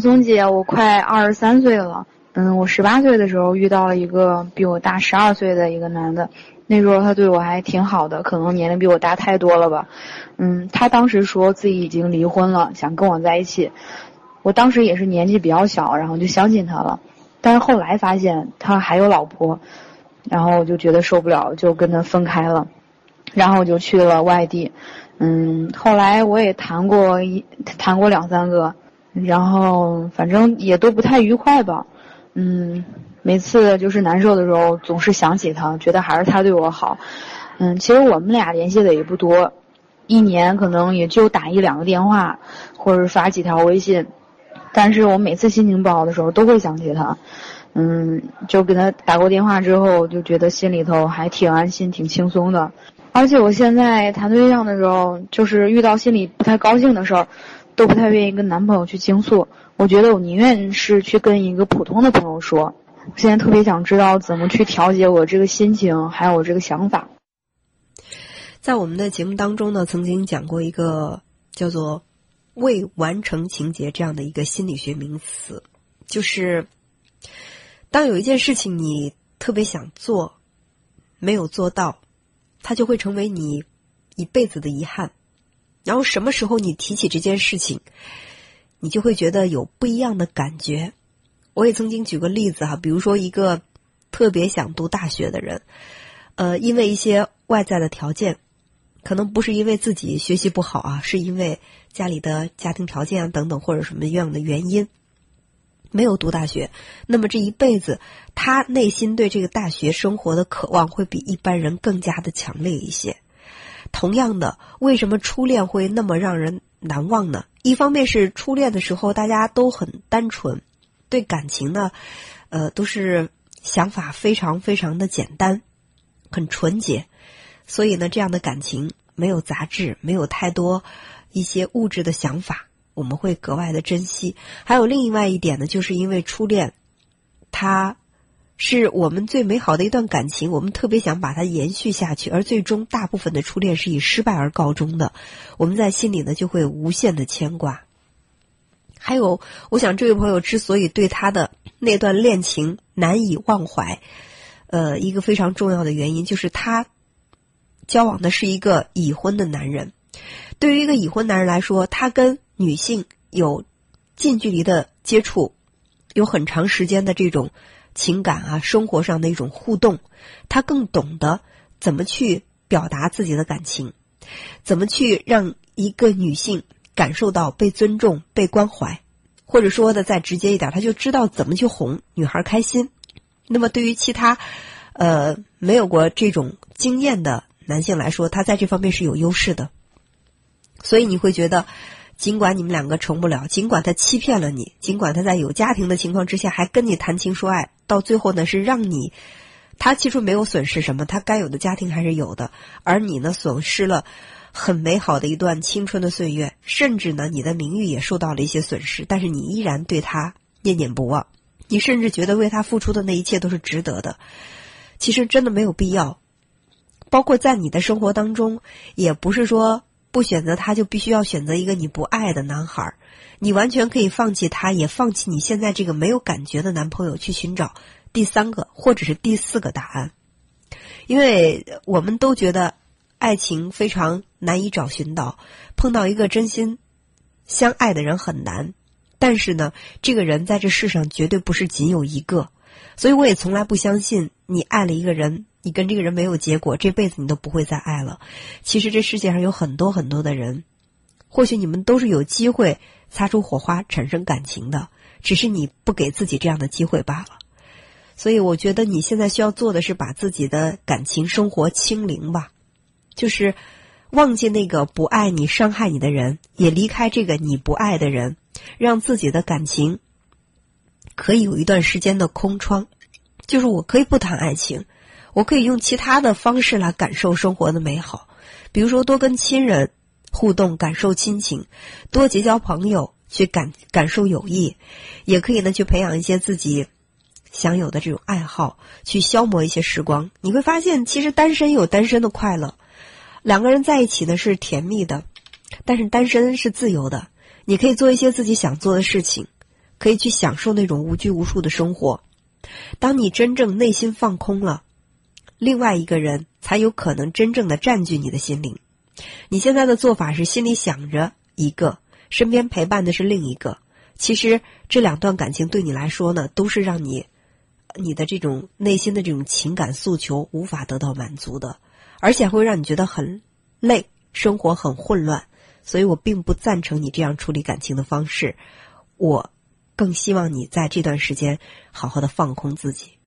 松姐，我快二十三岁了。嗯，我十八岁的时候遇到了一个比我大十二岁的一个男的，那时候他对我还挺好的，可能年龄比我大太多了吧。嗯，他当时说自己已经离婚了，想跟我在一起。我当时也是年纪比较小，然后就相信他了。但是后来发现他还有老婆，然后我就觉得受不了，就跟他分开了。然后我就去了外地。嗯，后来我也谈过一谈过两三个，然后反正也都不太愉快吧。嗯，每次就是难受的时候，总是想起他，觉得还是他对我好。嗯，其实我们俩联系的也不多，一年可能也就打一两个电话，或者发几条微信。但是我每次心情不好的时候，都会想起他。嗯，就给他打过电话之后，就觉得心里头还挺安心、挺轻松的。而且我现在谈对象的时候，就是遇到心里不太高兴的事儿，都不太愿意跟男朋友去倾诉。我觉得我宁愿是去跟一个普通的朋友说。我现在特别想知道怎么去调节我这个心情，还有我这个想法。在我们的节目当中呢，曾经讲过一个叫做“未完成情节”这样的一个心理学名词，就是当有一件事情你特别想做，没有做到。它就会成为你一辈子的遗憾，然后什么时候你提起这件事情，你就会觉得有不一样的感觉。我也曾经举个例子哈，比如说一个特别想读大学的人，呃，因为一些外在的条件，可能不是因为自己学习不好啊，是因为家里的家庭条件啊等等或者什么样的原因。没有读大学，那么这一辈子，他内心对这个大学生活的渴望会比一般人更加的强烈一些。同样的，为什么初恋会那么让人难忘呢？一方面是初恋的时候大家都很单纯，对感情呢，呃，都是想法非常非常的简单，很纯洁，所以呢，这样的感情没有杂质，没有太多一些物质的想法。我们会格外的珍惜。还有另外一点呢，就是因为初恋，它是我们最美好的一段感情，我们特别想把它延续下去。而最终，大部分的初恋是以失败而告终的，我们在心里呢就会无限的牵挂。还有，我想这位朋友之所以对他的那段恋情难以忘怀，呃，一个非常重要的原因就是他交往的是一个已婚的男人。对于一个已婚男人来说，他跟女性有近距离的接触，有很长时间的这种情感啊，生活上的一种互动，他更懂得怎么去表达自己的感情，怎么去让一个女性感受到被尊重、被关怀，或者说的再直接一点，他就知道怎么去哄女孩开心。那么对于其他呃没有过这种经验的男性来说，他在这方面是有优势的，所以你会觉得。尽管你们两个成不了，尽管他欺骗了你，尽管他在有家庭的情况之下还跟你谈情说爱，到最后呢是让你，他其实没有损失什么，他该有的家庭还是有的，而你呢损失了很美好的一段青春的岁月，甚至呢你的名誉也受到了一些损失，但是你依然对他念念不忘，你甚至觉得为他付出的那一切都是值得的，其实真的没有必要，包括在你的生活当中，也不是说。不选择他，就必须要选择一个你不爱的男孩你完全可以放弃他，也放弃你现在这个没有感觉的男朋友，去寻找第三个或者是第四个答案。因为我们都觉得爱情非常难以找寻到，碰到一个真心相爱的人很难。但是呢，这个人在这世上绝对不是仅有一个，所以我也从来不相信你爱了一个人。你跟这个人没有结果，这辈子你都不会再爱了。其实这世界上有很多很多的人，或许你们都是有机会擦出火花、产生感情的，只是你不给自己这样的机会罢了。所以我觉得你现在需要做的是把自己的感情生活清零吧，就是忘记那个不爱你、伤害你的人，也离开这个你不爱的人，让自己的感情可以有一段时间的空窗，就是我可以不谈爱情。我可以用其他的方式来感受生活的美好，比如说多跟亲人互动，感受亲情；多结交朋友，去感感受友谊；也可以呢，去培养一些自己享有的这种爱好，去消磨一些时光。你会发现，其实单身有单身的快乐，两个人在一起呢是甜蜜的，但是单身是自由的。你可以做一些自己想做的事情，可以去享受那种无拘无束的生活。当你真正内心放空了，另外一个人才有可能真正的占据你的心灵。你现在的做法是心里想着一个，身边陪伴的是另一个。其实这两段感情对你来说呢，都是让你你的这种内心的这种情感诉求无法得到满足的，而且会让你觉得很累，生活很混乱。所以我并不赞成你这样处理感情的方式。我更希望你在这段时间好好的放空自己。